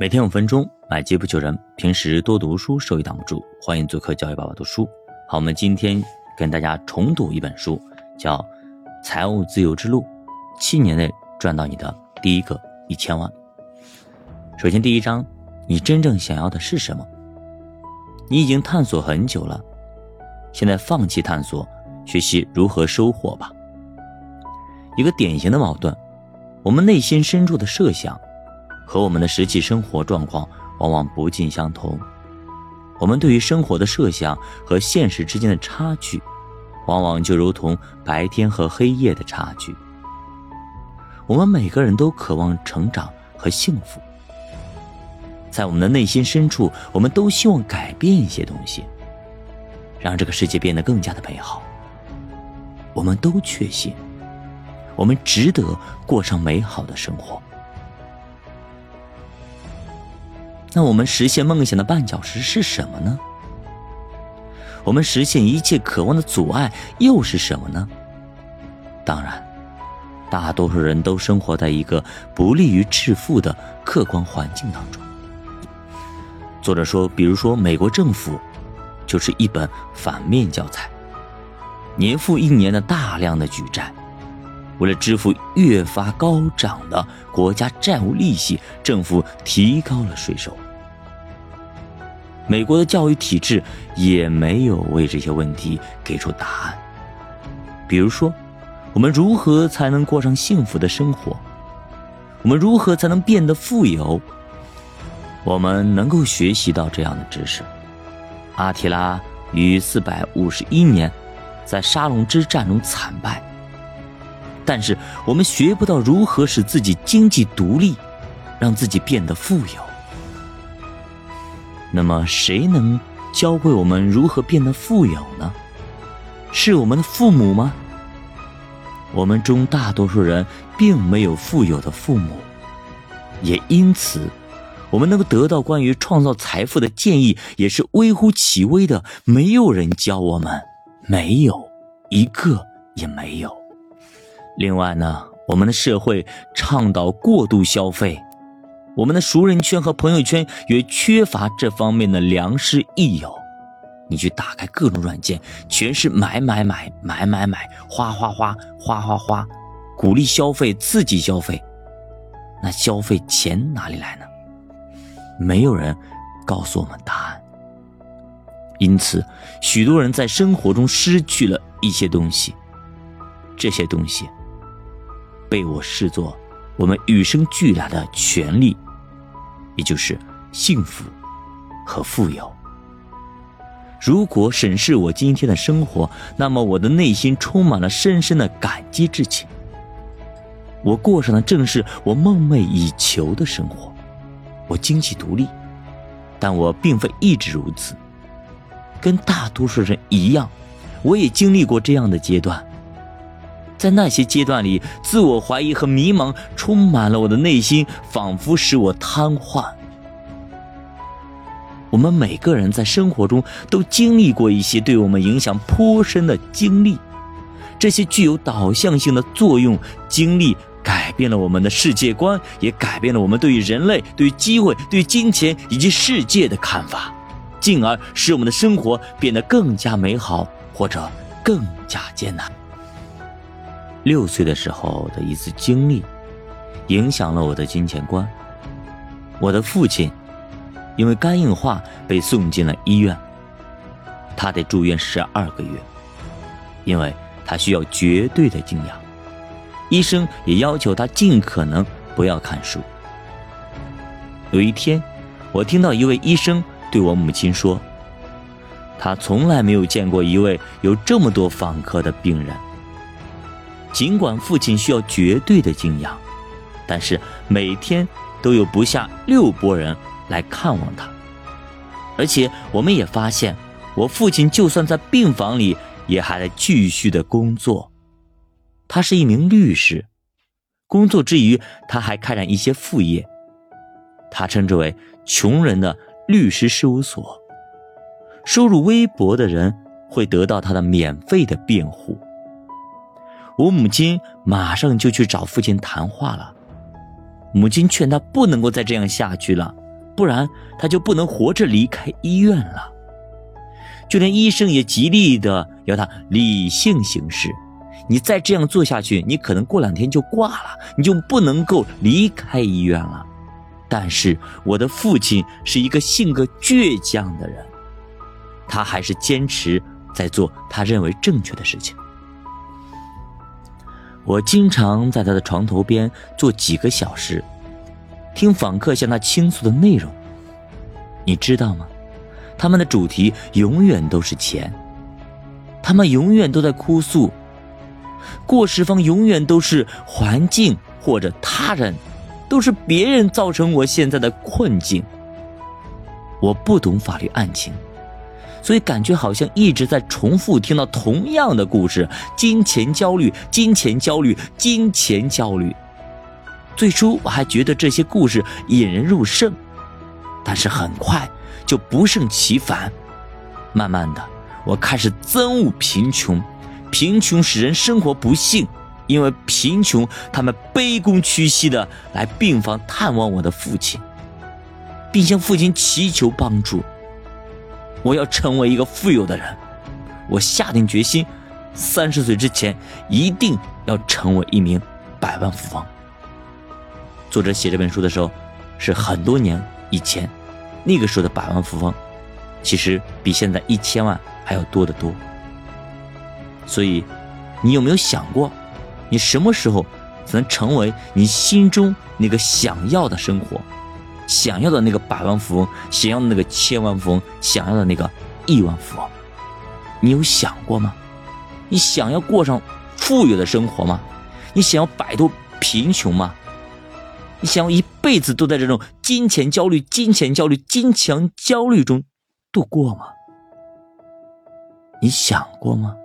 每天五分钟，买机不求人。平时多读书，收益挡不住。欢迎做客教育爸爸读书。好，我们今天跟大家重读一本书，叫《财务自由之路》，七年内赚到你的第一个一千万。首先，第一章，你真正想要的是什么？你已经探索很久了，现在放弃探索，学习如何收获吧。一个典型的矛盾，我们内心深处的设想。和我们的实际生活状况往往不尽相同，我们对于生活的设想和现实之间的差距，往往就如同白天和黑夜的差距。我们每个人都渴望成长和幸福，在我们的内心深处，我们都希望改变一些东西，让这个世界变得更加的美好。我们都确信，我们值得过上美好的生活。那我们实现梦想的绊脚石是什么呢？我们实现一切渴望的阻碍又是什么呢？当然，大多数人都生活在一个不利于致富的客观环境当中。作者说，比如说美国政府，就是一本反面教材，年复一年的大量的举债，为了支付越发高涨的国家债务利息，政府提高了税收。美国的教育体制也没有为这些问题给出答案。比如说，我们如何才能过上幸福的生活？我们如何才能变得富有？我们能够学习到这样的知识：阿提拉于四百五十一年在沙龙之战中惨败，但是我们学不到如何使自己经济独立，让自己变得富有。那么，谁能教会我们如何变得富有呢？是我们的父母吗？我们中大多数人并没有富有的父母，也因此，我们能够得到关于创造财富的建议也是微乎其微的。没有人教我们，没有一个也没有。另外呢，我们的社会倡导过度消费。我们的熟人圈和朋友圈也缺乏这方面的良师益友。你去打开各种软件，全是买买买买买买，花花花花花花，鼓励消费，刺激消费。那消费钱哪里来呢？没有人告诉我们答案。因此，许多人在生活中失去了一些东西。这些东西被我视作。我们与生俱来的权利，也就是幸福和富有。如果审视我今天的生活，那么我的内心充满了深深的感激之情。我过上的正是我梦寐以求的生活，我经济独立，但我并非一直如此。跟大多数人一样，我也经历过这样的阶段。在那些阶段里，自我怀疑和迷茫充满了我的内心，仿佛使我瘫痪。我们每个人在生活中都经历过一些对我们影响颇深的经历，这些具有导向性的作用经历改变了我们的世界观，也改变了我们对于人类、对于机会、对金钱以及世界的看法，进而使我们的生活变得更加美好，或者更加艰难。六岁的时候的一次经历，影响了我的金钱观。我的父亲因为肝硬化被送进了医院，他得住院十二个月，因为他需要绝对的静养。医生也要求他尽可能不要看书。有一天，我听到一位医生对我母亲说：“他从来没有见过一位有这么多访客的病人。”尽管父亲需要绝对的静养，但是每天都有不下六拨人来看望他。而且我们也发现，我父亲就算在病房里，也还在继续的工作。他是一名律师，工作之余他还开展一些副业，他称之为“穷人的律师事务所”。收入微薄的人会得到他的免费的辩护。我母亲马上就去找父亲谈话了。母亲劝他不能够再这样下去了，不然他就不能活着离开医院了。就连医生也极力的要他理性行事。你再这样做下去，你可能过两天就挂了，你就不能够离开医院了。但是我的父亲是一个性格倔强的人，他还是坚持在做他认为正确的事情。我经常在他的床头边坐几个小时，听访客向他倾诉的内容。你知道吗？他们的主题永远都是钱，他们永远都在哭诉。过失方永远都是环境或者他人，都是别人造成我现在的困境。我不懂法律案情，所以感觉好像一直在重复听到同样的故事：金钱焦虑，金钱焦虑，金钱焦虑。最初我还觉得这些故事引人入胜，但是很快就不胜其烦。慢慢的，我开始憎恶贫穷。贫穷使人生活不幸，因为贫穷，他们卑躬屈膝的来病房探望我的父亲，并向父亲祈求帮助。我要成为一个富有的人，我下定决心，三十岁之前一定要成为一名百万富翁。作者写这本书的时候，是很多年以前，那个时候的百万富翁，其实比现在一千万还要多得多。所以，你有没有想过，你什么时候才能成为你心中那个想要的生活，想要的那个百万富翁，想要的那个千万富翁，想要的那个亿万富翁？你有想过吗？你想要过上富有的生活吗？你想要摆脱贫穷吗？你想要一辈子都在这种金钱焦虑、金钱焦虑、金钱焦虑中度过吗？你想过吗？